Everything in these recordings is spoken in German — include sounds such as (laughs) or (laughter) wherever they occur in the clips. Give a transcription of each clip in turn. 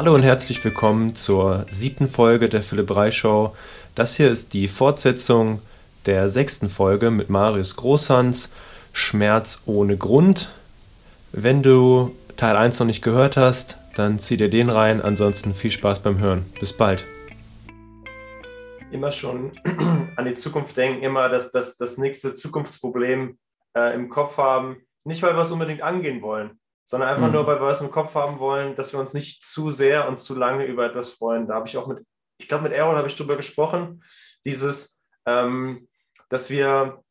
Hallo und herzlich willkommen zur siebten Folge der Philipp Rei Show. Das hier ist die Fortsetzung der sechsten Folge mit Marius Großhans, Schmerz ohne Grund. Wenn du Teil 1 noch nicht gehört hast, dann zieh dir den rein. Ansonsten viel Spaß beim Hören. Bis bald. Immer schon (clears throat) an die Zukunft denken, immer das, das, das nächste Zukunftsproblem äh, im Kopf haben. Nicht, weil wir es unbedingt angehen wollen, sondern einfach mhm. nur, weil wir es im Kopf haben wollen, dass wir uns nicht zu sehr und zu lange über etwas freuen. Da habe ich auch mit, ich glaube, mit Errol habe ich darüber gesprochen, dieses, ähm, dass wir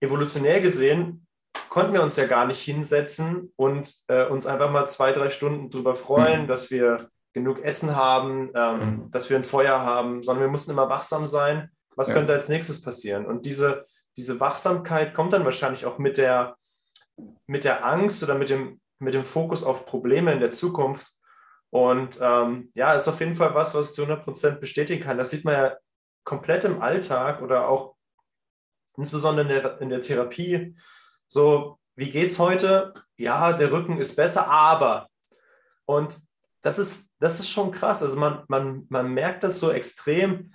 evolutionär gesehen konnten wir uns ja gar nicht hinsetzen und äh, uns einfach mal zwei, drei Stunden darüber freuen, mhm. dass wir genug Essen haben, ähm, mhm. dass wir ein Feuer haben, sondern wir mussten immer wachsam sein. Was ja. könnte als nächstes passieren? Und diese, diese Wachsamkeit kommt dann wahrscheinlich auch mit der, mit der Angst oder mit dem, mit dem Fokus auf Probleme in der Zukunft. Und ähm, ja, ist auf jeden Fall was, was ich zu 100 Prozent bestätigen kann. Das sieht man ja komplett im Alltag oder auch insbesondere in der, in der Therapie. So, wie geht's heute? Ja, der Rücken ist besser, aber. Und das ist, das ist schon krass. Also man, man, man merkt das so extrem,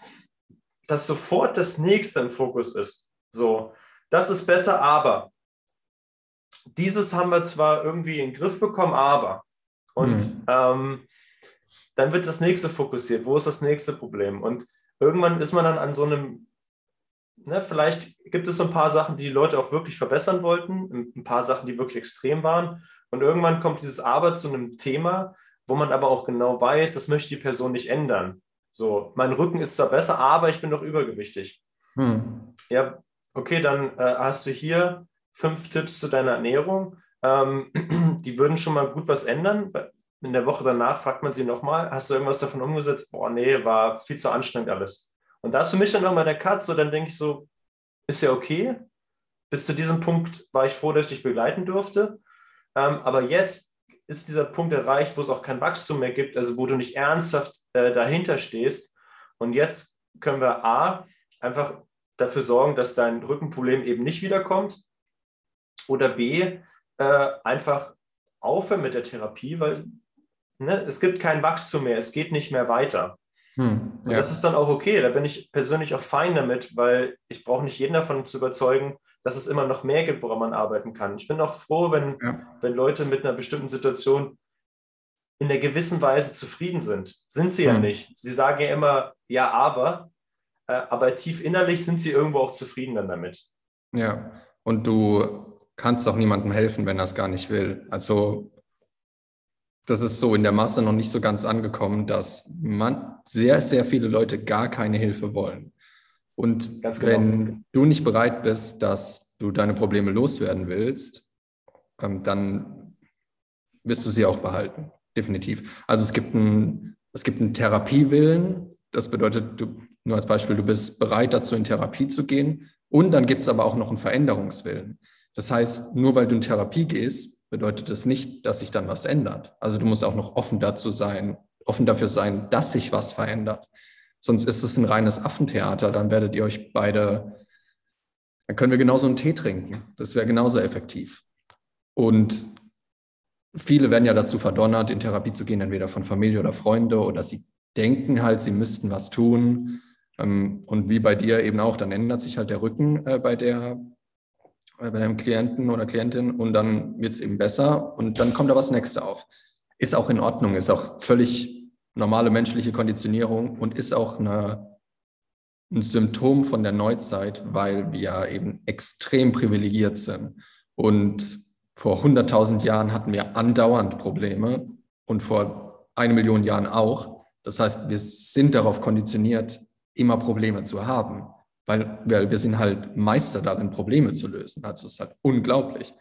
dass sofort das nächste im Fokus ist. So, das ist besser, aber dieses haben wir zwar irgendwie in den Griff bekommen, aber. Und mhm. ähm, dann wird das nächste fokussiert. Wo ist das nächste Problem? Und irgendwann ist man dann an so einem, ne, vielleicht gibt es so ein paar Sachen, die die Leute auch wirklich verbessern wollten, ein paar Sachen, die wirklich extrem waren. Und irgendwann kommt dieses Aber zu einem Thema, wo man aber auch genau weiß, das möchte die Person nicht ändern. So, mein Rücken ist zwar besser, aber ich bin doch übergewichtig. Hm. Ja, okay, dann äh, hast du hier fünf Tipps zu deiner Ernährung. Ähm, (clears throat) die würden schon mal gut was ändern. In der Woche danach fragt man sie nochmal, hast du irgendwas davon umgesetzt? Boah, nee, war viel zu anstrengend alles. Und da ist für mich dann nochmal der Cut, so dann denke ich so, ist ja okay. Bis zu diesem Punkt war ich froh, dass ich dich begleiten durfte. Ähm, aber jetzt ist dieser Punkt erreicht, wo es auch kein Wachstum mehr gibt, also wo du nicht ernsthaft äh, dahinter stehst. Und jetzt können wir A, einfach dafür sorgen, dass dein Rückenproblem eben nicht wiederkommt. Oder B, äh, einfach aufhören mit der Therapie, weil ne, es gibt kein Wachstum mehr, es geht nicht mehr weiter. Hm, ja. Das ist dann auch okay, da bin ich persönlich auch fein damit, weil ich brauche nicht jeden davon zu überzeugen, dass es immer noch mehr gibt, woran man arbeiten kann. Ich bin auch froh, wenn, ja. wenn Leute mit einer bestimmten Situation in der gewissen Weise zufrieden sind. Sind sie hm. ja nicht. Sie sagen ja immer, ja, aber, äh, aber tief innerlich sind sie irgendwo auch zufrieden dann damit. Ja, und du kannst auch niemandem helfen, wenn er es gar nicht will. Also das ist so in der Masse noch nicht so ganz angekommen, dass man sehr, sehr viele Leute gar keine Hilfe wollen. Und genau. wenn du nicht bereit bist, dass du deine Probleme loswerden willst, ähm, dann wirst du sie auch behalten. Definitiv. Also es gibt einen, es gibt einen Therapiewillen. Das bedeutet, du, nur als Beispiel, du bist bereit dazu, in Therapie zu gehen. Und dann gibt es aber auch noch einen Veränderungswillen. Das heißt, nur weil du in Therapie gehst, bedeutet das nicht, dass sich dann was ändert. Also du musst auch noch offen dazu sein, offen dafür sein, dass sich was verändert. Sonst ist es ein reines Affentheater. Dann werdet ihr euch beide, dann können wir genauso einen Tee trinken. Das wäre genauso effektiv. Und viele werden ja dazu verdonnert, in Therapie zu gehen, entweder von Familie oder Freunde oder sie denken halt, sie müssten was tun. Ähm, und wie bei dir eben auch, dann ändert sich halt der Rücken äh, bei der bei deinem Klienten oder Klientin und dann wird es eben besser und dann kommt da was Nächste auf. Ist auch in Ordnung, ist auch völlig normale menschliche Konditionierung und ist auch eine, ein Symptom von der Neuzeit, weil wir eben extrem privilegiert sind. Und vor 100.000 Jahren hatten wir andauernd Probleme und vor eine Million Jahren auch. Das heißt, wir sind darauf konditioniert, immer Probleme zu haben, weil, weil wir sind halt Meister darin, Probleme zu lösen. Also es ist halt unglaublich.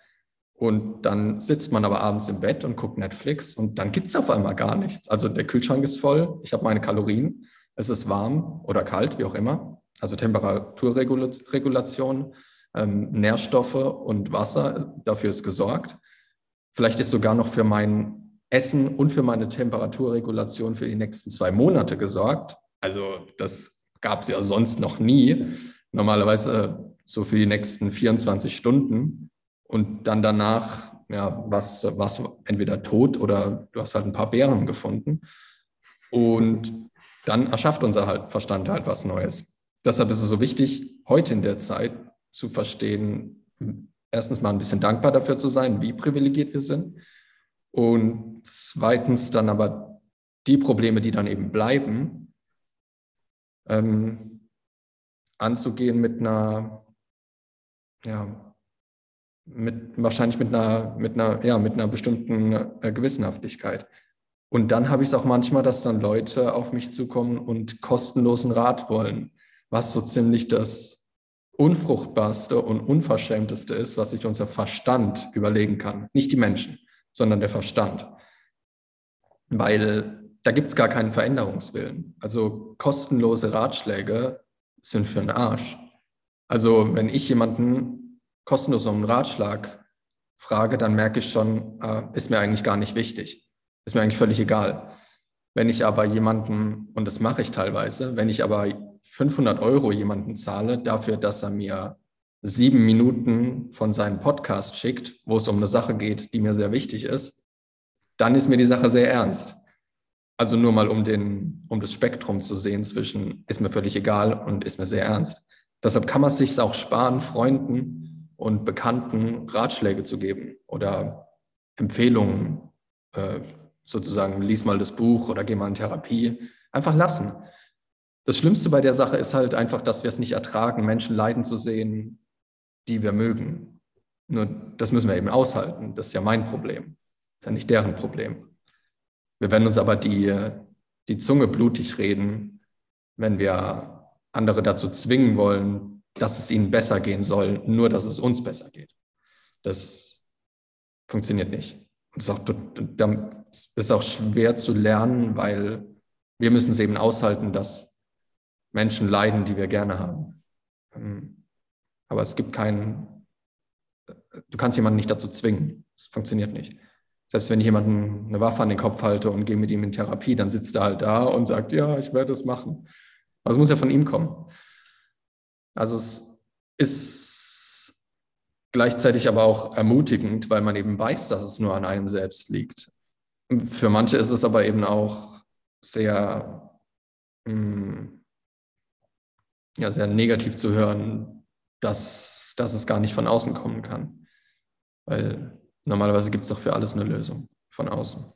Und dann sitzt man aber abends im Bett und guckt Netflix und dann gibt es auf einmal gar nichts. Also der Kühlschrank ist voll, ich habe meine Kalorien, es ist warm oder kalt, wie auch immer. Also Temperaturregulation, ähm, Nährstoffe und Wasser, dafür ist gesorgt. Vielleicht ist sogar noch für mein Essen und für meine Temperaturregulation für die nächsten zwei Monate gesorgt. Also das gab es ja sonst noch nie. Normalerweise so für die nächsten 24 Stunden. Und dann danach ja, was, was entweder tot oder du hast halt ein paar Bären gefunden. Und dann erschafft unser halt, Verstand halt was Neues. Deshalb ist es so wichtig, heute in der Zeit zu verstehen, erstens mal ein bisschen dankbar dafür zu sein, wie privilegiert wir sind. Und zweitens dann aber die Probleme, die dann eben bleiben, ähm, anzugehen mit einer, ja, mit, wahrscheinlich mit einer, mit einer, ja, mit einer bestimmten äh, Gewissenhaftigkeit. Und dann habe ich es auch manchmal, dass dann Leute auf mich zukommen und kostenlosen Rat wollen, was so ziemlich das unfruchtbarste und unverschämteste ist, was sich unser Verstand überlegen kann. Nicht die Menschen, sondern der Verstand. Weil da gibt es gar keinen Veränderungswillen. Also kostenlose Ratschläge sind für den Arsch. Also wenn ich jemanden kostenlos um einen Ratschlag frage, dann merke ich schon, äh, ist mir eigentlich gar nicht wichtig. Ist mir eigentlich völlig egal. Wenn ich aber jemanden, und das mache ich teilweise, wenn ich aber 500 Euro jemanden zahle dafür, dass er mir sieben Minuten von seinem Podcast schickt, wo es um eine Sache geht, die mir sehr wichtig ist, dann ist mir die Sache sehr ernst. Also nur mal, um, den, um das Spektrum zu sehen zwischen ist mir völlig egal und ist mir sehr ernst. Deshalb kann man es sich auch sparen, Freunden und Bekannten Ratschläge zu geben oder Empfehlungen, äh, sozusagen, lies mal das Buch oder geh mal in Therapie. Einfach lassen. Das Schlimmste bei der Sache ist halt einfach, dass wir es nicht ertragen, Menschen leiden zu sehen, die wir mögen. Nur das müssen wir eben aushalten. Das ist ja mein Problem. Ja nicht deren Problem. Wir werden uns aber die, die Zunge blutig reden, wenn wir andere dazu zwingen wollen, dass es ihnen besser gehen soll, nur dass es uns besser geht. Das funktioniert nicht. Das ist auch, ist auch schwer zu lernen, weil wir müssen es eben aushalten, dass Menschen leiden, die wir gerne haben. Ähm, aber es gibt keinen, du kannst jemanden nicht dazu zwingen. Das funktioniert nicht. Selbst wenn ich jemanden eine Waffe an den Kopf halte und gehe mit ihm in Therapie, dann sitzt er halt da und sagt, ja, ich werde es machen. Also muss ja von ihm kommen. Also es ist gleichzeitig aber auch ermutigend, weil man eben weiß, dass es nur an einem selbst liegt. Für manche ist es aber eben auch sehr, hm, ja, sehr negativ zu hören, dass, dass es gar nicht von außen kommen kann. Weil Normalerweise gibt es doch für alles eine Lösung von außen.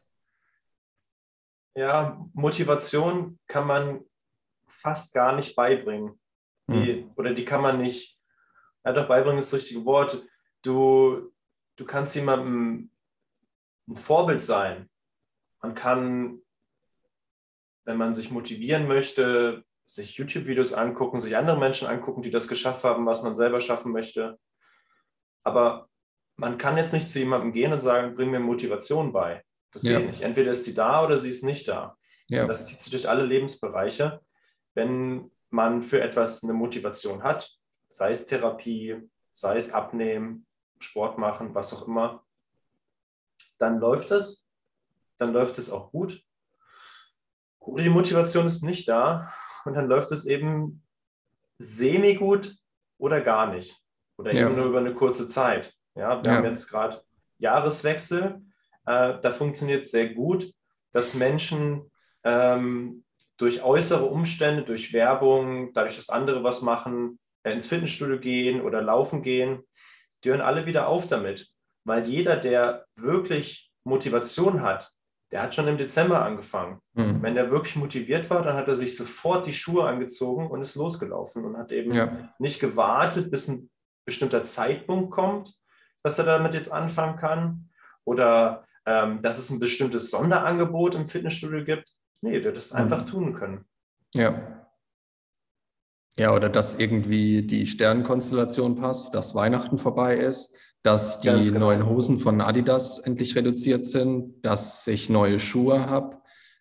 Ja, Motivation kann man fast gar nicht beibringen. Die, hm. Oder die kann man nicht, ja doch, beibringen ist das richtige Wort. Du, du kannst jemandem ein Vorbild sein. Man kann, wenn man sich motivieren möchte, sich YouTube-Videos angucken, sich andere Menschen angucken, die das geschafft haben, was man selber schaffen möchte. Aber man kann jetzt nicht zu jemandem gehen und sagen, bring mir Motivation bei. Das ja. geht nicht. Entweder ist sie da oder sie ist nicht da. Ja. Das zieht sich durch alle Lebensbereiche. Wenn man für etwas eine Motivation hat, sei es Therapie, sei es Abnehmen, Sport machen, was auch immer, dann läuft es. Dann läuft es auch gut. Oder die Motivation ist nicht da und dann läuft es eben semi-gut oder gar nicht. Oder ja. eben nur über eine kurze Zeit. Ja, wir ja. haben jetzt gerade Jahreswechsel. Äh, da funktioniert es sehr gut, dass Menschen ähm, durch äußere Umstände, durch Werbung, dadurch, dass andere was machen, äh, ins Fitnessstudio gehen oder laufen gehen, die hören alle wieder auf damit. Weil jeder, der wirklich Motivation hat, der hat schon im Dezember angefangen. Mhm. Wenn der wirklich motiviert war, dann hat er sich sofort die Schuhe angezogen und ist losgelaufen und hat eben ja. nicht gewartet, bis ein bestimmter Zeitpunkt kommt, dass er damit jetzt anfangen kann oder ähm, dass es ein bestimmtes Sonderangebot im Fitnessstudio gibt. Nee, der das mhm. einfach tun können. Ja. Ja, oder dass irgendwie die Sternenkonstellation passt, dass Weihnachten vorbei ist, dass die genau. neuen Hosen von Adidas endlich reduziert sind, dass ich neue Schuhe habe,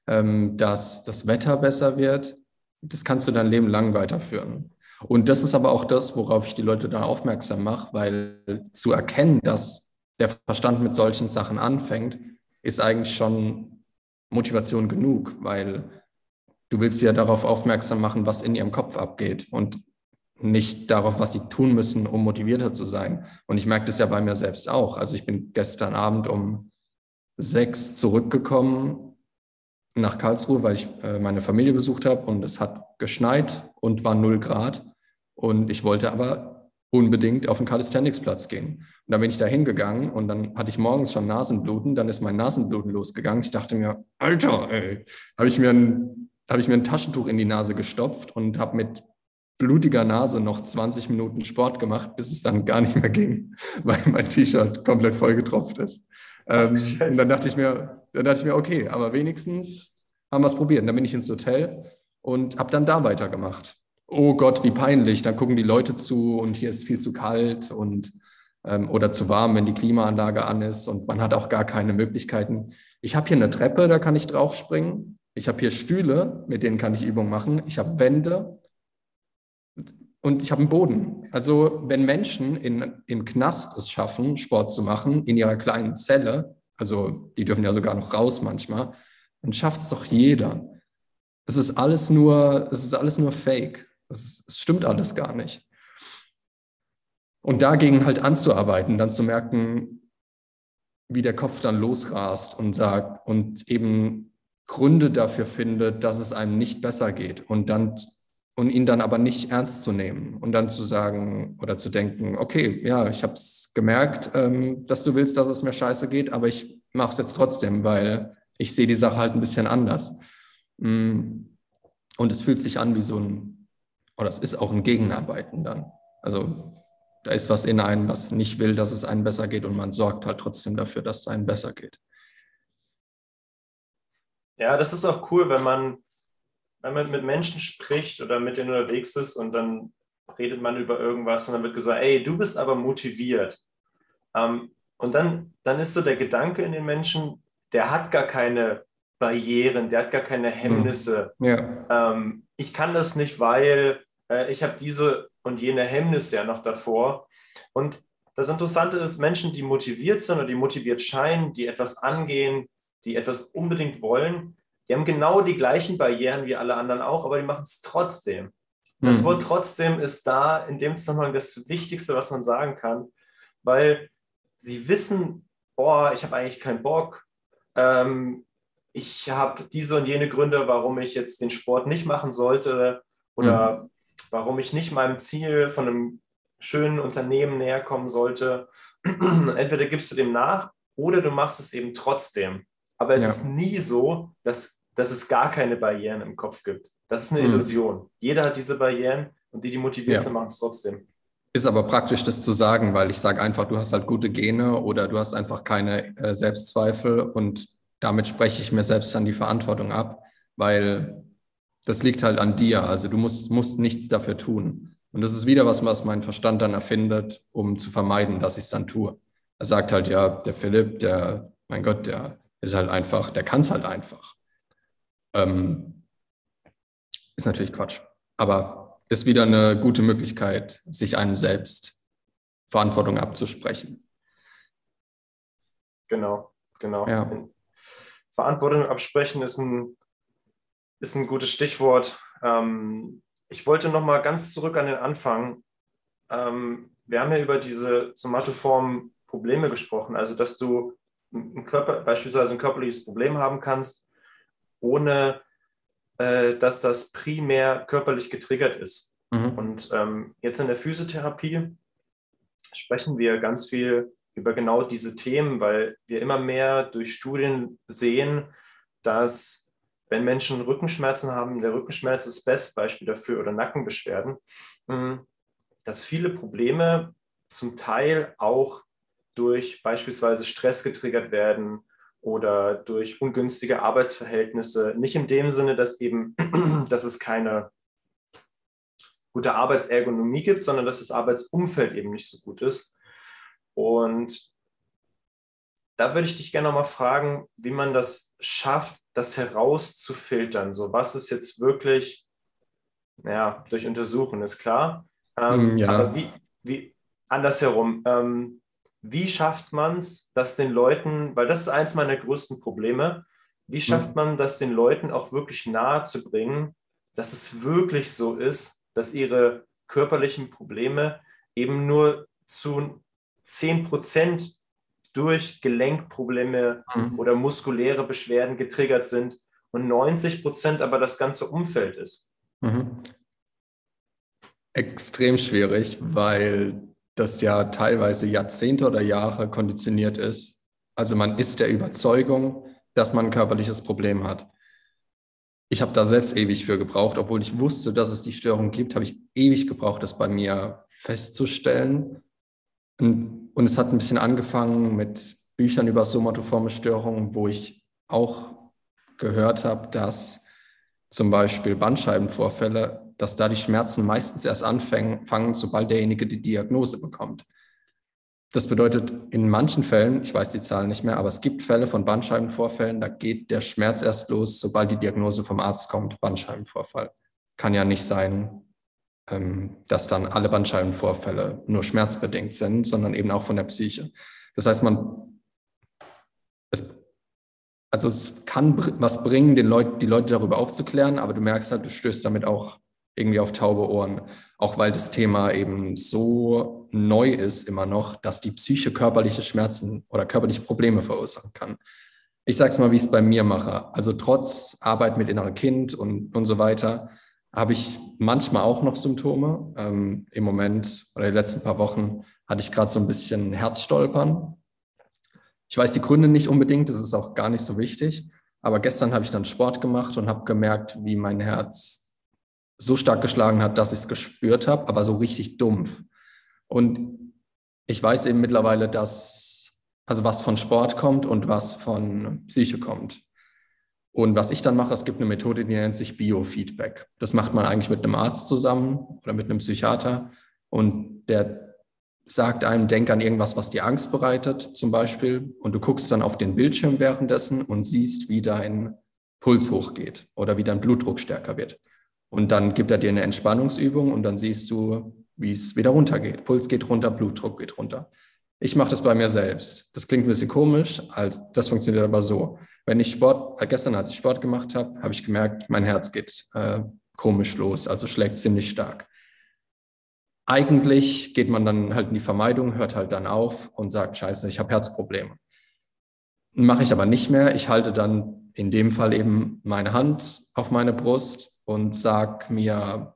ähm, dass das Wetter besser wird. Das kannst du dein Leben lang weiterführen. Und das ist aber auch das, worauf ich die Leute da aufmerksam mache, weil zu erkennen, dass der Verstand mit solchen Sachen anfängt, ist eigentlich schon Motivation genug, weil du willst ja darauf aufmerksam machen, was in ihrem Kopf abgeht. Und nicht darauf, was sie tun müssen, um motivierter zu sein. Und ich merke das ja bei mir selbst auch. Also ich bin gestern Abend um sechs zurückgekommen nach Karlsruhe, weil ich äh, meine Familie besucht habe und es hat geschneit und war null Grad. Und ich wollte aber unbedingt auf den Calisthenics-Platz gehen. Und dann bin ich da hingegangen und dann hatte ich morgens schon Nasenbluten. Dann ist mein Nasenbluten losgegangen. Ich dachte mir, Alter, ey, habe ich, mir ein, hab ich mir ein Taschentuch in die Nase gestopft und habe mit blutiger Nase noch 20 Minuten Sport gemacht, bis es dann gar nicht mehr ging, (laughs) weil mein T-Shirt komplett vollgetropft ist. Ähm, und dann dachte ich mir, dann dachte ich mir, okay, aber wenigstens haben wir es probiert. Und dann bin ich ins Hotel und habe dann da weitergemacht. Oh Gott, wie peinlich. Dann gucken die Leute zu und hier ist viel zu kalt und ähm, oder zu warm, wenn die Klimaanlage an ist und man hat auch gar keine Möglichkeiten. Ich habe hier eine Treppe, da kann ich draufspringen. Ich habe hier Stühle, mit denen kann ich Übungen machen. Ich habe Wände, und ich habe einen Boden. Also wenn Menschen in, im Knast es schaffen, Sport zu machen, in ihrer kleinen Zelle, also die dürfen ja sogar noch raus manchmal, dann schafft es doch jeder. Es ist alles nur, es ist alles nur Fake. Es, es stimmt alles gar nicht. Und dagegen halt anzuarbeiten, dann zu merken, wie der Kopf dann losrast und sagt und eben Gründe dafür findet, dass es einem nicht besser geht und dann und ihn dann aber nicht ernst zu nehmen und dann zu sagen oder zu denken, okay, ja, ich habe es gemerkt, ähm, dass du willst, dass es mir scheiße geht, aber ich mache es jetzt trotzdem, weil ich sehe die Sache halt ein bisschen anders. Mm. Und es fühlt sich an wie so ein, oder es ist auch ein Gegenarbeiten dann. Also da ist was in einem, was nicht will, dass es einem besser geht und man sorgt halt trotzdem dafür, dass es einem besser geht. Ja, das ist auch cool, wenn man wenn man mit Menschen spricht oder mit denen unterwegs ist und dann redet man über irgendwas und dann wird gesagt, ey, du bist aber motiviert. Ähm, und dann, dann ist so der Gedanke in den Menschen, der hat gar keine Barrieren, der hat gar keine Hemmnisse. Hm. Ja. Ähm, ich kann das nicht, weil äh, ich habe diese und jene Hemmnisse ja noch davor. Und das Interessante ist, Menschen, die motiviert sind oder die motiviert scheinen, die etwas angehen, die etwas unbedingt wollen, die haben genau die gleichen Barrieren wie alle anderen auch, aber die machen es trotzdem. Das mhm. Wort trotzdem ist da in dem Zusammenhang das Wichtigste, was man sagen kann, weil sie wissen, boah, ich habe eigentlich keinen Bock. Ähm, ich habe diese und jene Gründe, warum ich jetzt den Sport nicht machen sollte oder mhm. warum ich nicht meinem Ziel von einem schönen Unternehmen näher kommen sollte. (clears throat) Entweder gibst du dem nach oder du machst es eben trotzdem. Aber es ja. ist nie so, dass, dass es gar keine Barrieren im Kopf gibt. Das ist eine mhm. Illusion. Jeder hat diese Barrieren und die, die motiviert ja. sind, machen es trotzdem. Ist aber praktisch, das zu sagen, weil ich sage einfach, du hast halt gute Gene oder du hast einfach keine äh, Selbstzweifel und damit spreche ich mir selbst dann die Verantwortung ab, weil das liegt halt an dir. Also du musst, musst nichts dafür tun. Und das ist wieder was, was mein Verstand dann erfindet, um zu vermeiden, dass ich es dann tue. Er sagt halt, ja, der Philipp, der, mein Gott, der ist halt einfach, der kann es halt einfach. Ähm, ist natürlich Quatsch. Aber ist wieder eine gute Möglichkeit, sich einem selbst Verantwortung abzusprechen. Genau, genau. Ja. Verantwortung absprechen ist ein, ist ein gutes Stichwort. Ähm, ich wollte noch mal ganz zurück an den Anfang. Ähm, wir haben ja über diese somatoformen Probleme gesprochen, also dass du ein Körper, beispielsweise ein körperliches Problem haben kannst, ohne äh, dass das primär körperlich getriggert ist. Mhm. Und ähm, jetzt in der Physiotherapie sprechen wir ganz viel über genau diese Themen, weil wir immer mehr durch Studien sehen, dass wenn Menschen Rückenschmerzen haben, der Rückenschmerz ist das beste Beispiel dafür oder Nackenbeschwerden, hm, dass viele Probleme zum Teil auch durch beispielsweise Stress getriggert werden oder durch ungünstige Arbeitsverhältnisse. Nicht in dem Sinne, dass eben, (clears throat) dass es keine gute Arbeitsergonomie gibt, sondern dass das Arbeitsumfeld eben nicht so gut ist. Und da würde ich dich gerne nochmal fragen, wie man das schafft, das herauszufiltern. So, was ist jetzt wirklich, ja, durch Untersuchen ist klar. Ähm, ja. Aber wie, wie andersherum, ähm, wie schafft man es, dass den Leuten, weil das ist eins meiner größten Probleme, wie schafft mhm. man das den Leuten auch wirklich nahe zu bringen, dass es wirklich so ist, dass ihre körperlichen Probleme eben nur zu 10 Prozent durch Gelenkprobleme mhm. oder muskuläre Beschwerden getriggert sind und 90 Prozent aber das ganze Umfeld ist. Mhm. Extrem schwierig, weil das ja teilweise Jahrzehnte oder Jahre konditioniert ist. Also man ist der Überzeugung, dass man ein körperliches Problem hat. Ich habe da selbst ewig für gebraucht, obwohl ich wusste, dass es die Störung gibt, habe ich ewig gebraucht, das bei mir festzustellen. Und, und es hat ein bisschen angefangen mit Büchern über somatoforme Störungen, wo ich auch gehört habe, dass zum Beispiel Bandscheibenvorfälle, dass da die Schmerzen meistens erst anfangen, sobald derjenige die Diagnose bekommt. Das bedeutet, in manchen Fällen, ich weiß die Zahlen nicht mehr, aber es gibt Fälle von Bandscheibenvorfällen, da geht der Schmerz erst los, sobald die Diagnose vom Arzt kommt, Bandscheibenvorfall. Kann ja nicht sein, ähm, dass dann alle Bandscheibenvorfälle nur schmerzbedingt sind, sondern eben auch von der Psyche. Das heißt, man, es, also es kann was bringen, den Leut, die Leute darüber aufzuklären, aber du merkst halt, du stößt damit auch irgendwie auf taube Ohren. Auch weil das Thema eben so neu ist immer noch, dass die Psyche körperliche Schmerzen oder körperliche Probleme verursachen kann. Ich sage es mal, wie ich es bei mir mache. Also trotz Arbeit mit innerem Kind und, und so weiter, habe ich manchmal auch noch Symptome. Ähm, Im Moment oder die letzten paar Wochen hatte ich gerade so ein bisschen Herzstolpern. Ich weiß die Gründe nicht unbedingt, das ist auch gar nicht so wichtig. Aber gestern habe ich dann Sport gemacht und habe gemerkt, wie mein Herz so stark geschlagen hat, dass ich es gespürt habe, aber so richtig dumpf. Und ich weiß eben mittlerweile, dass, also was von Sport kommt und was von Psyche kommt. Und was ich dann mache, es gibt eine Methode, die nennt sich Biofeedback. Das macht man eigentlich mit einem Arzt zusammen oder mit einem Psychiater. Und der sagt einem, denk an irgendwas, was dir Angst bereitet, zum Beispiel. Und du guckst dann auf den Bildschirm währenddessen und siehst, wie dein Puls hochgeht oder wie dein Blutdruck stärker wird. Und dann gibt er dir eine Entspannungsübung und dann siehst du, wie es wieder runtergeht. Puls geht runter, Blutdruck geht runter. Ich mache das bei mir selbst. Das klingt ein bisschen komisch, als das funktioniert aber so. Wenn ich Sport, äh, gestern als ich Sport gemacht habe, habe ich gemerkt, mein Herz geht äh, komisch los, also schlägt ziemlich stark. Eigentlich geht man dann halt in die Vermeidung, hört halt dann auf und sagt, scheiße, ich habe Herzprobleme. Mache ich aber nicht mehr. Ich halte dann in dem Fall eben meine Hand auf meine Brust und sag mir,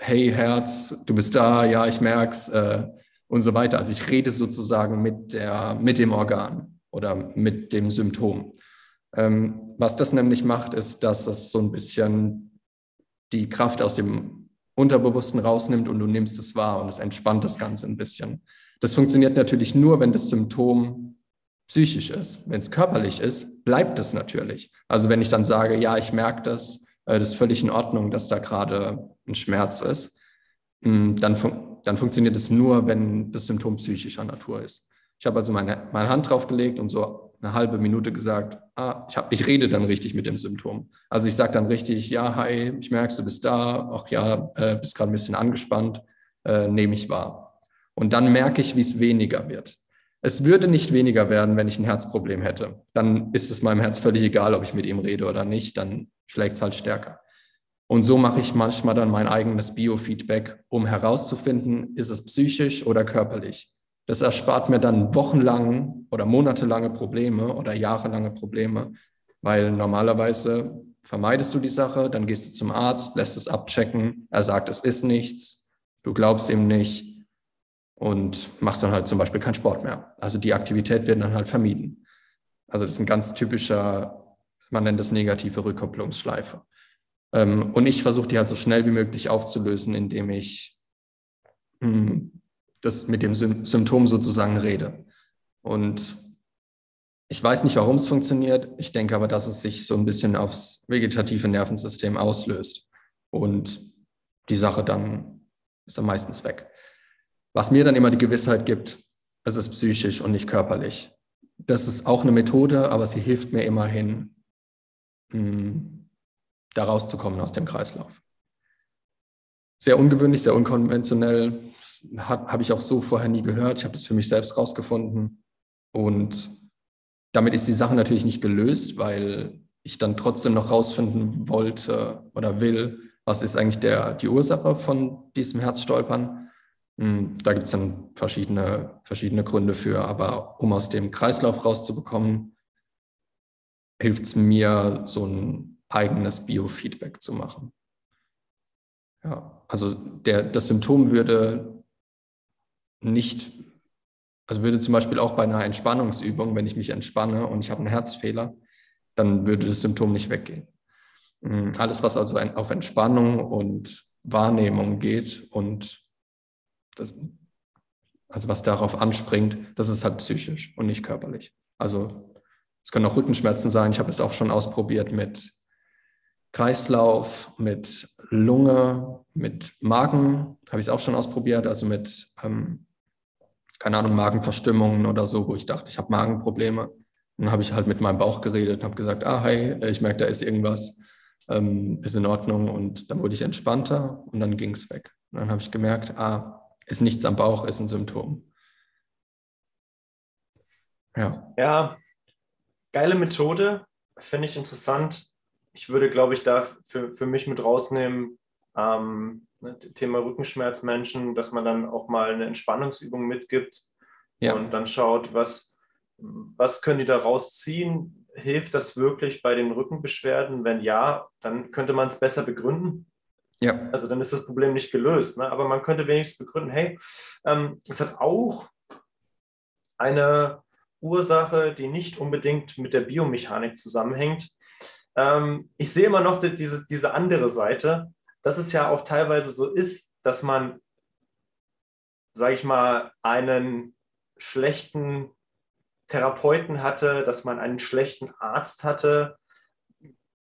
hey Herz, du bist da, ja, ich merk's äh, und so weiter. Also ich rede sozusagen mit, der, mit dem Organ oder mit dem Symptom. Ähm, was das nämlich macht, ist, dass es so ein bisschen die Kraft aus dem Unterbewussten rausnimmt und du nimmst es wahr und es entspannt das Ganze ein bisschen. Das funktioniert natürlich nur, wenn das Symptom psychisch ist. Wenn es körperlich ist, bleibt es natürlich. Also wenn ich dann sage, ja, ich merke das, das ist völlig in Ordnung, dass da gerade ein Schmerz ist, mm, dann, fun dann funktioniert es nur, wenn das Symptom psychischer Natur ist. Ich habe also meine, meine Hand draufgelegt und so eine halbe Minute gesagt, ah, ich, hab, ich rede dann richtig mit dem Symptom. Also ich sage dann richtig, ja, hi, ich merke, du bist da, ach ja, äh, bist gerade ein bisschen angespannt, äh, nehme ich wahr. Und dann merke ich, wie es weniger wird. Es würde nicht weniger werden, wenn ich ein Herzproblem hätte. Dann ist es meinem Herz völlig egal, ob ich mit ihm rede oder nicht. Dann schlägt es halt stärker. Und so mache ich manchmal dann mein eigenes Biofeedback, um herauszufinden, ist es psychisch oder körperlich. Das erspart mir dann wochenlang oder monatelange Probleme oder jahrelange Probleme, weil normalerweise vermeidest du die Sache, dann gehst du zum Arzt, lässt es abchecken, er sagt, es ist nichts, du glaubst ihm nicht und machst dann halt zum Beispiel keinen Sport mehr. Also die Aktivität wird dann halt vermieden. Also das ist ein ganz typischer man nennt das negative Rückkopplungsschleife. Ähm, und ich versuche die halt so schnell wie möglich aufzulösen, indem ich hm, das mit dem Sym Symptom sozusagen rede. Und ich weiß nicht, warum es funktioniert. Ich denke aber, dass es sich so ein bisschen aufs vegetative Nervensystem auslöst. Und die Sache dann ist dann meistens weg. Was mir dann immer die Gewissheit gibt, es ist psychisch und nicht körperlich. Das ist auch eine Methode, aber sie hilft mir immerhin, da rauszukommen aus dem Kreislauf. Sehr ungewöhnlich, sehr unkonventionell, habe ich auch so vorher nie gehört. Ich habe das für mich selbst rausgefunden. Und damit ist die Sache natürlich nicht gelöst, weil ich dann trotzdem noch rausfinden wollte oder will, was ist eigentlich der, die Ursache von diesem Herzstolpern. Hm, da gibt es dann verschiedene, verschiedene Gründe für, aber um aus dem Kreislauf rauszubekommen, hilft es mir, so ein eigenes Biofeedback zu machen. Ja, also der, das Symptom würde nicht, also würde zum Beispiel auch bei einer Entspannungsübung, wenn ich mich entspanne und ich habe einen Herzfehler, dann würde das Symptom nicht weggehen. Hm, alles, was also auf Entspannung und Wahrnehmung geht und das, also was darauf anspringt, das ist halt psychisch und nicht körperlich. Also es können auch Rückenschmerzen sein. Ich habe es auch schon ausprobiert mit Kreislauf, mit Lunge, mit Magen, habe ich es auch schon ausprobiert, also mit, ähm, keine Ahnung, Magenverstimmungen oder so, wo ich dachte, ich habe Magenprobleme. dann habe ich halt mit meinem Bauch geredet und habe gesagt, ah, hi, ich merke, da ist irgendwas, ähm, ist in Ordnung. Und dann wurde ich entspannter und dann ging es weg. Und dann habe ich gemerkt, ah, ist nichts am Bauch, ist ein Symptom. Ja. Ja, geile Methode, finde ich interessant. Ich würde, glaube ich, da für, für mich mit rausnehmen, ähm, ne, Thema Rückenschmerzmenschen, dass man dann auch mal eine Entspannungsübung mitgibt ja. und dann schaut, was, was können die da rausziehen? Hilft das wirklich bei den Rückenbeschwerden? Wenn ja, dann könnte man es besser begründen. Ja. Also dann ist das Problem nicht gelöst. Ne? Aber man könnte wenigstens begründen, hey, ähm, es hat auch eine Ursache, die nicht unbedingt mit der Biomechanik zusammenhängt. Ähm, ich sehe immer noch die, diese, diese andere Seite, dass es ja auch teilweise so ist, dass man, sage ich mal, einen schlechten Therapeuten hatte, dass man einen schlechten Arzt hatte,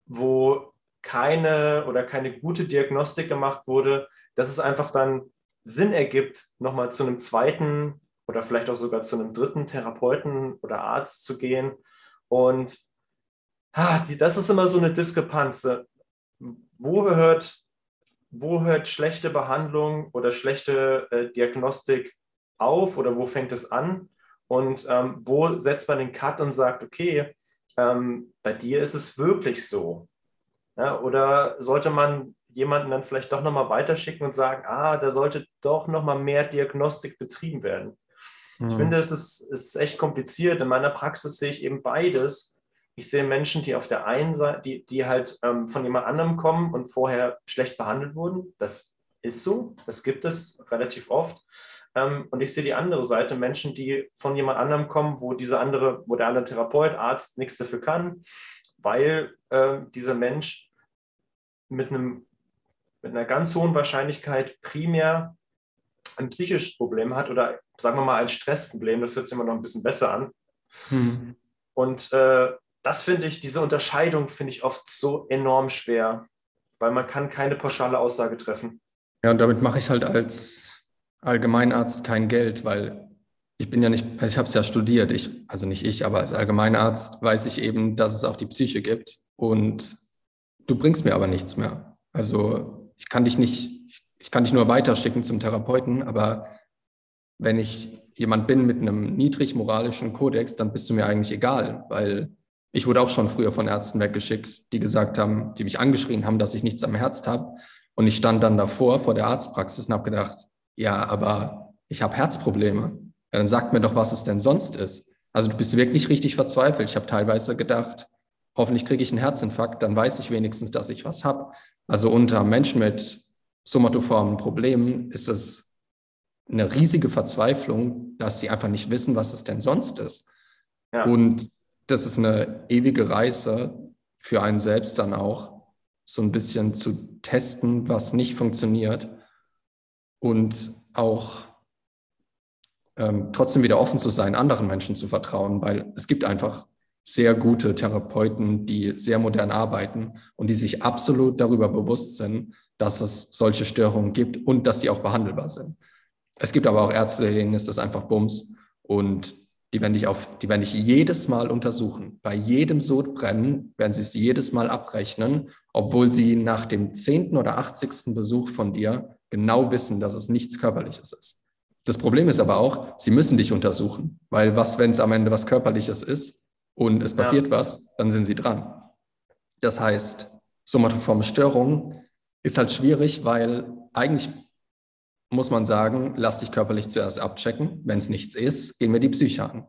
wo keine oder keine gute Diagnostik gemacht wurde, dass es einfach dann Sinn ergibt, nochmal zu einem zweiten oder vielleicht auch sogar zu einem dritten Therapeuten oder Arzt zu gehen. Und ah, die, das ist immer so eine Diskrepanz. Wo hört, wo hört schlechte Behandlung oder schlechte äh, Diagnostik auf oder wo fängt es an? Und ähm, wo setzt man den Cut und sagt, okay, ähm, bei dir ist es wirklich so? Ja, oder sollte man jemanden dann vielleicht doch nochmal weiterschicken und sagen, ah, da sollte doch nochmal mehr Diagnostik betrieben werden? Mhm. Ich finde, es ist, ist echt kompliziert. In meiner Praxis sehe ich eben beides. Ich sehe Menschen, die auf der einen Seite, die, die halt ähm, von jemand anderem kommen und vorher schlecht behandelt wurden. Das ist so, das gibt es relativ oft. Ähm, und ich sehe die andere Seite, Menschen, die von jemand anderem kommen, wo dieser andere, wo der andere Therapeut, Arzt nichts dafür kann, weil äh, dieser Mensch mit einem mit einer ganz hohen Wahrscheinlichkeit primär ein psychisches Problem hat oder sagen wir mal ein Stressproblem, das hört sich immer noch ein bisschen besser an. Hm. Und äh, das finde ich, diese Unterscheidung finde ich oft so enorm schwer, weil man kann keine pauschale Aussage treffen. Ja, und damit mache ich halt als Allgemeinarzt kein Geld, weil ich bin ja nicht, also ich habe es ja studiert, ich, also nicht ich, aber als Allgemeinarzt weiß ich eben, dass es auch die Psyche gibt und du bringst mir aber nichts mehr. Also ich kann dich nicht, ich kann dich nur weiterschicken zum Therapeuten, aber wenn ich jemand bin mit einem niedrig moralischen Kodex, dann bist du mir eigentlich egal, weil ich wurde auch schon früher von Ärzten weggeschickt, die gesagt haben, die mich angeschrien haben, dass ich nichts am Herz habe. Und ich stand dann davor vor der Arztpraxis und habe gedacht, ja, aber ich habe Herzprobleme. Ja, dann sagt mir doch, was es denn sonst ist. Also du bist wirklich richtig verzweifelt. Ich habe teilweise gedacht, hoffentlich kriege ich einen Herzinfarkt, dann weiß ich wenigstens, dass ich was habe. Also unter Menschen mit somatoformen Problemen ist es eine riesige Verzweiflung, dass sie einfach nicht wissen, was es denn sonst ist. Ja. Und das ist eine ewige Reise für einen selbst dann auch, so ein bisschen zu testen, was nicht funktioniert und auch ähm, trotzdem wieder offen zu sein, anderen Menschen zu vertrauen, weil es gibt einfach sehr gute Therapeuten, die sehr modern arbeiten und die sich absolut darüber bewusst sind, dass es solche Störungen gibt und dass die auch behandelbar sind. Es gibt aber auch Ärzte, denen ist das einfach Bums und die werden dich auf, die werden dich jedes Mal untersuchen. Bei jedem Sodbrennen werden sie es jedes Mal abrechnen, obwohl sie nach dem zehnten oder achtzigsten Besuch von dir genau wissen, dass es nichts Körperliches ist. Das Problem ist aber auch, sie müssen dich untersuchen, weil was, wenn es am Ende was Körperliches ist und es passiert ja. was, dann sind sie dran. Das heißt, somatoforme Störungen ist halt schwierig, weil eigentlich muss man sagen, lass dich körperlich zuerst abchecken. Wenn es nichts ist, gehen wir die Psyche an.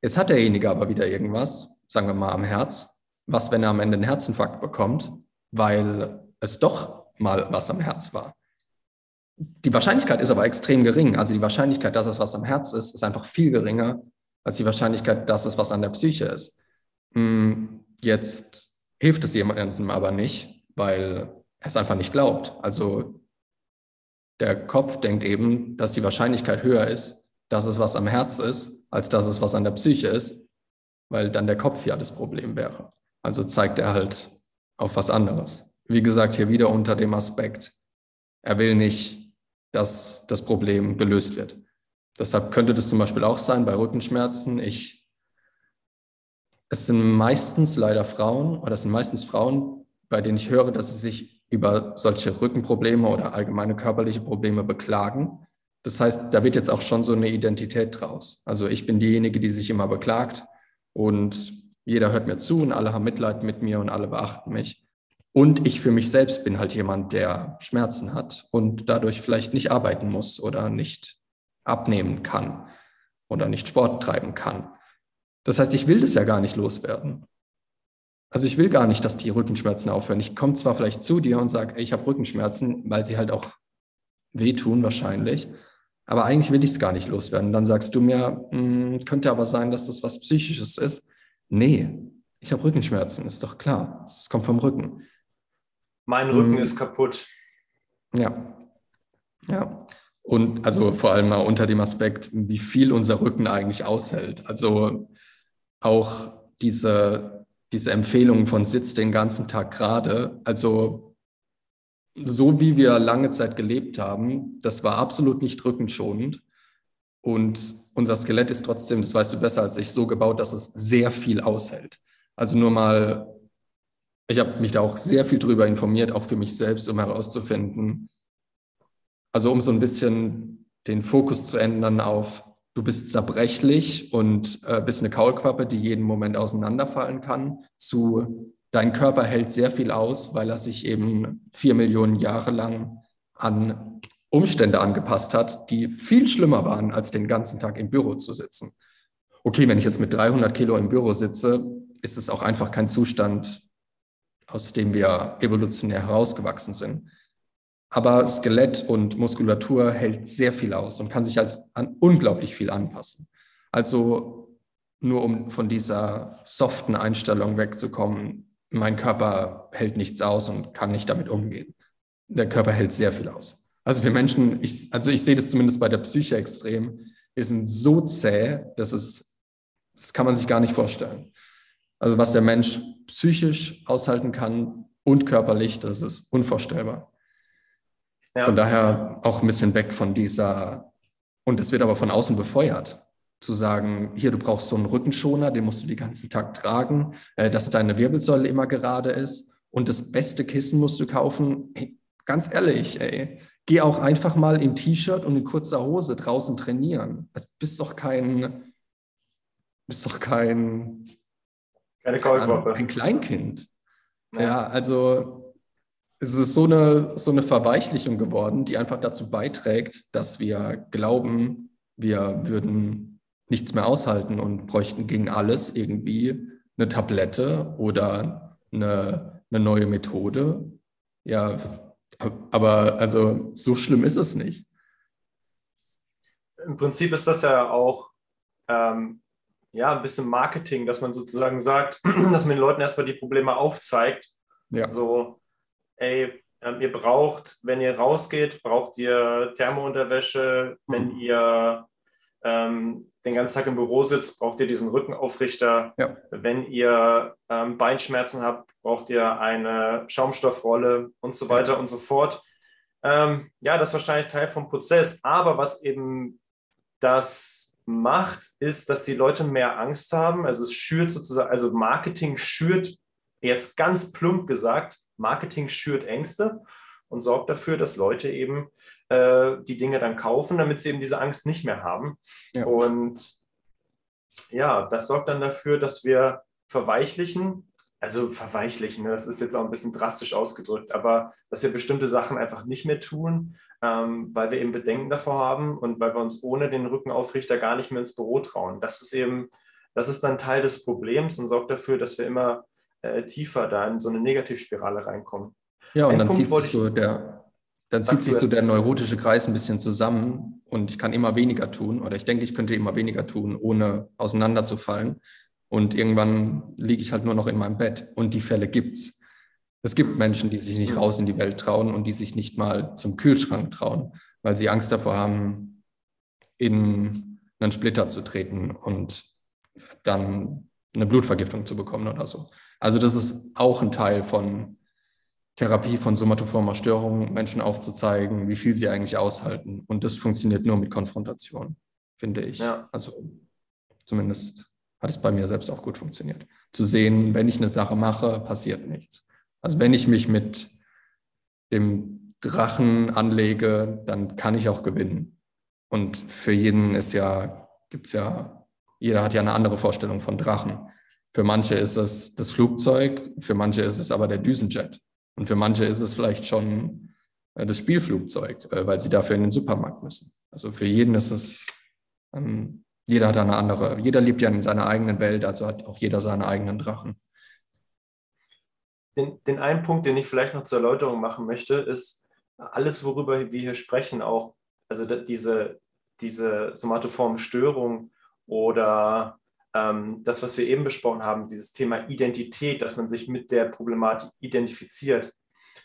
Jetzt hat derjenige aber wieder irgendwas, sagen wir mal am Herz. Was, wenn er am Ende einen Herzinfarkt bekommt, weil es doch mal was am Herz war? Die Wahrscheinlichkeit ist aber extrem gering. Also die Wahrscheinlichkeit, dass es was am Herz ist, ist einfach viel geringer als die Wahrscheinlichkeit, dass es was an der Psyche ist. Hm, jetzt hilft es jemandem aber nicht, weil er es einfach nicht glaubt. Also der Kopf denkt eben, dass die Wahrscheinlichkeit höher ist, dass es was am Herz ist, als dass es was an der Psyche ist, weil dann der Kopf ja das Problem wäre. Also zeigt er halt auf was anderes. Wie gesagt, hier wieder unter dem Aspekt, er will nicht, dass das Problem gelöst wird. Deshalb könnte das zum Beispiel auch sein bei Rückenschmerzen. Ich, es sind meistens leider Frauen oder es sind meistens Frauen, bei denen ich höre, dass sie sich über solche Rückenprobleme oder allgemeine körperliche Probleme beklagen. Das heißt, da wird jetzt auch schon so eine Identität draus. Also ich bin diejenige, die sich immer beklagt und jeder hört mir zu und alle haben Mitleid mit mir und alle beachten mich. Und ich für mich selbst bin halt jemand, der Schmerzen hat und dadurch vielleicht nicht arbeiten muss oder nicht abnehmen kann oder nicht Sport treiben kann. Das heißt, ich will das ja gar nicht loswerden. Also ich will gar nicht, dass die Rückenschmerzen aufhören. Ich komme zwar vielleicht zu dir und sage, ich habe Rückenschmerzen, weil sie halt auch wehtun wahrscheinlich, aber eigentlich will ich es gar nicht loswerden. Dann sagst du mir, hm, könnte aber sein, dass das was Psychisches ist. Nee, ich habe Rückenschmerzen, ist doch klar. Es kommt vom Rücken. Mein Rücken hm. ist kaputt. Ja. Ja. Und also vor allem mal unter dem Aspekt, wie viel unser Rücken eigentlich aushält. Also auch diese, diese Empfehlung von Sitz den ganzen Tag gerade. Also so wie wir lange Zeit gelebt haben, das war absolut nicht rückenschonend. Und unser Skelett ist trotzdem, das weißt du besser als ich, so gebaut, dass es sehr viel aushält. Also nur mal, ich habe mich da auch sehr viel drüber informiert, auch für mich selbst, um herauszufinden, also um so ein bisschen den Fokus zu ändern auf, du bist zerbrechlich und äh, bist eine Kaulquappe, die jeden Moment auseinanderfallen kann, zu dein Körper hält sehr viel aus, weil er sich eben vier Millionen Jahre lang an Umstände angepasst hat, die viel schlimmer waren, als den ganzen Tag im Büro zu sitzen. Okay, wenn ich jetzt mit 300 Kilo im Büro sitze, ist es auch einfach kein Zustand, aus dem wir evolutionär herausgewachsen sind. Aber Skelett und Muskulatur hält sehr viel aus und kann sich als an unglaublich viel anpassen. Also nur um von dieser soften Einstellung wegzukommen, mein Körper hält nichts aus und kann nicht damit umgehen. Der Körper hält sehr viel aus. Also wir Menschen, ich, also ich sehe das zumindest bei der Psyche extrem, wir sind so zäh, dass es, das kann man sich gar nicht vorstellen. Also was der Mensch psychisch aushalten kann und körperlich, das ist unvorstellbar. Ja. Von daher auch ein bisschen weg von dieser, und es wird aber von außen befeuert, zu sagen, hier, du brauchst so einen Rückenschoner, den musst du den ganzen Tag tragen, äh, dass deine Wirbelsäule immer gerade ist und das beste Kissen musst du kaufen. Hey, ganz ehrlich, ey, geh auch einfach mal im T-Shirt und in kurzer Hose draußen trainieren. Du bist doch kein, bist doch kein, keine Kaulquappe. Ein Kleinkind. Ja also es ist so eine, so eine Verweichlichung geworden, die einfach dazu beiträgt, dass wir glauben, wir würden nichts mehr aushalten und bräuchten gegen alles irgendwie eine Tablette oder eine, eine neue Methode. Ja, aber also so schlimm ist es nicht. Im Prinzip ist das ja auch ähm, ja, ein bisschen Marketing, dass man sozusagen sagt, (clears throat) dass man den Leuten erstmal die Probleme aufzeigt. Ja. So, ey, ähm, ihr braucht, wenn ihr rausgeht, braucht ihr Thermounterwäsche. Mhm. Wenn ihr ähm, den ganzen Tag im Büro sitzt, braucht ihr diesen Rückenaufrichter. Ja. Wenn ihr ähm, Beinschmerzen habt, braucht ihr eine Schaumstoffrolle und so weiter ja. und so fort. Ähm, ja, das ist wahrscheinlich Teil vom Prozess. Aber was eben das macht, ist, dass die Leute mehr Angst haben. Also es schürt sozusagen, also Marketing schürt, jetzt ganz plump gesagt, Marketing schürt Ängste und sorgt dafür, dass Leute eben äh, die Dinge dann kaufen, damit sie eben diese Angst nicht mehr haben. Ja. Und ja, das sorgt dann dafür, dass wir verweichlichen. also verweichlichen, ne? das ist jetzt auch ein bisschen drastisch ausgedrückt, aber dass wir bestimmte Sachen einfach nicht mehr tun, ähm, weil wir eben Bedenken davor haben und weil wir uns ohne den Rückenaufrichter gar nicht mehr ins Büro trauen. Das ist eben, das ist dann Teil des Problems und sorgt dafür, dass wir immer äh, tiefer da in so eine Negativspirale reinkommen. Ja, und Ein dann Punkt zieht sich so der, dann zieht sich so der neurotische Kreis ein bisschen zusammen und ich kann immer weniger tun oder ich denke, ich könnte immer weniger tun, ohne auseinanderzufallen. Und irgendwann liege ich halt nur noch in meinem Bett. Und die Fälle gibt's. Es gibt Menschen, die sich nicht mhm. raus in die Welt trauen und die sich nicht mal zum Kühlschrank trauen, weil sie Angst davor haben, in einen Splitter zu treten und dann eine Blutvergiftung zu bekommen oder so. Also das ist auch ein Teil von Therapie von somatoformer Störung, Menschen aufzuzeigen, wie viel sie eigentlich aushalten. Und das funktioniert nur mit Konfrontation, finde ich. Ja. Also zumindest hat es bei mir selbst auch gut funktioniert. Zu sehen, wenn ich eine Sache mache, passiert nichts. Also wenn ich mich mit dem Drachen anlege, dann kann ich auch gewinnen. Und für jeden ist ja, gibt es ja, jeder hat ja eine andere Vorstellung von Drachen. Für manche ist es das Flugzeug, für manche ist es aber der Düsenjet. Und für manche ist es vielleicht schon äh, das Spielflugzeug, äh, weil sie dafür in den Supermarkt müssen. Also für jeden ist es ähm, jeder hat eine andere, jeder lebt ja in seiner eigenen Welt, also hat auch jeder seine eigenen Drachen. Den, den einen Punkt, den ich vielleicht noch zur Erläuterung machen möchte, ist alles, worüber wir hier sprechen, auch, also diese, diese somatoforme Störung oder das, was wir eben besprochen haben, dieses Thema Identität, dass man sich mit der Problematik identifiziert,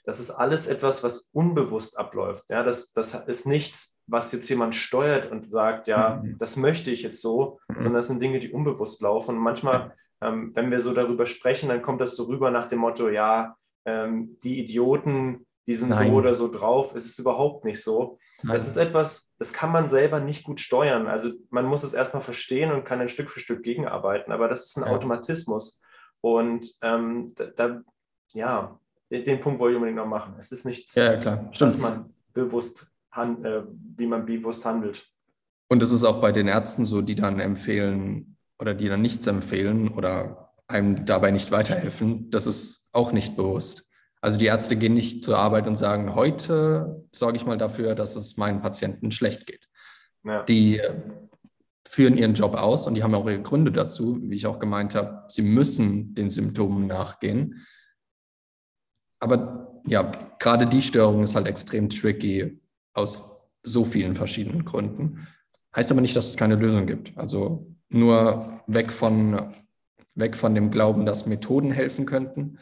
das ist alles etwas, was unbewusst abläuft. Ja, das, das ist nichts, was jetzt jemand steuert und sagt, ja, mhm. das möchte ich jetzt so, mhm. sondern das sind Dinge, die unbewusst laufen. Und manchmal, ähm, wenn wir so darüber sprechen, dann kommt das so rüber nach dem Motto, ja, ähm, die Idioten, die sind Nein. so oder so drauf. Es ist überhaupt nicht so. Nein. Das ist etwas, das kann man selber nicht gut steuern. Also man muss es erstmal verstehen und kann dann Stück für Stück gegenarbeiten. Aber das ist ein ja. Automatismus. Und ähm, da, da, ja, den Punkt wollte ich unbedingt noch machen. Es ist nichts, ja, was man bewusst, äh, wie man bewusst handelt. Und es ist auch bei den Ärzten so, die dann empfehlen oder die dann nichts empfehlen oder einem dabei nicht weiterhelfen. Das ist auch nicht bewusst. Also die Ärzte gehen nicht zur Arbeit und sagen, heute sorge ich mal dafür, dass es meinen Patienten schlecht geht. Ja. Die führen ihren Job aus und die haben auch ihre Gründe dazu, wie ich auch gemeint habe. Sie müssen den Symptomen nachgehen aber ja, gerade die Störung ist halt extrem tricky aus so vielen verschiedenen Gründen. Heißt aber nicht, dass es keine Lösung gibt. Also nur weg von, weg von dem Glauben, dass Methoden helfen könnten.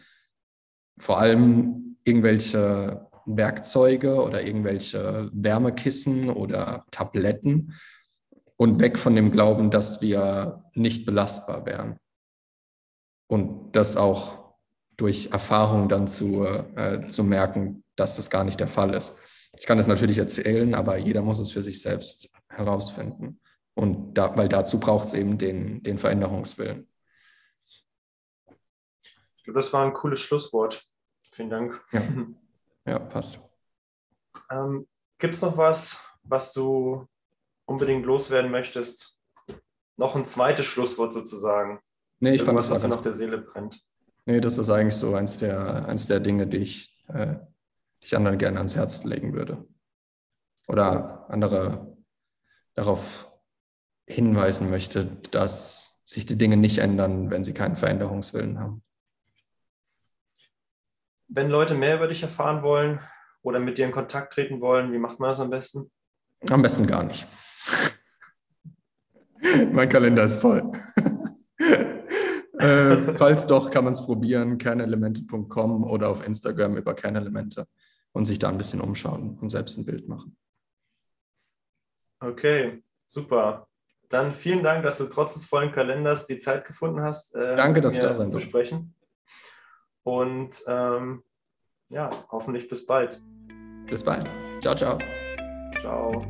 Vor allem irgendwelche Werkzeuge oder irgendwelche Wärmekissen oder Tabletten und weg von dem Glauben, dass wir nicht belastbar wären. Und das auch durch Erfahrung dann zu, äh, zu merken, dass das gar nicht der Fall ist. Ich kann das natürlich erzählen, aber jeder muss es für sich selbst herausfinden. Und da, weil dazu braucht es eben den, den Veränderungswillen. Glaube, das war ein cooles Schlusswort. Vielen Dank. Ja, (laughs) ja passt. Ähm, Gibt es noch was, was du unbedingt loswerden möchtest? Noch ein zweites Schlusswort sozusagen. Nee, ich Irgendwas, fand das was dir auf der Seele brennt. Nee, das ist eigentlich so eins der, eins der Dinge, die ich, äh, die ich anderen gerne ans Herz legen würde. Oder andere darauf hinweisen möchte, dass sich die Dinge nicht ändern, wenn sie keinen Veränderungswillen haben. Wenn Leute mehr über dich erfahren wollen oder mit dir in Kontakt treten wollen, wie macht man das am besten? Am besten gar nicht. mein Kalender ist voll äh, falls doch, kann man es probieren, kernelemente.com oder auf Instagram über Kernelemente und sich da ein bisschen umschauen und selbst ein Bild machen. Okay, super. Dann vielen Dank, dass du trotz des vollen Kalenders die Zeit gefunden hast, äh, Danke, dass mir da sein zu sprechen. Und ähm, ja, hoffentlich bis bald. Bis bald. Ciao, ciao. Ciao.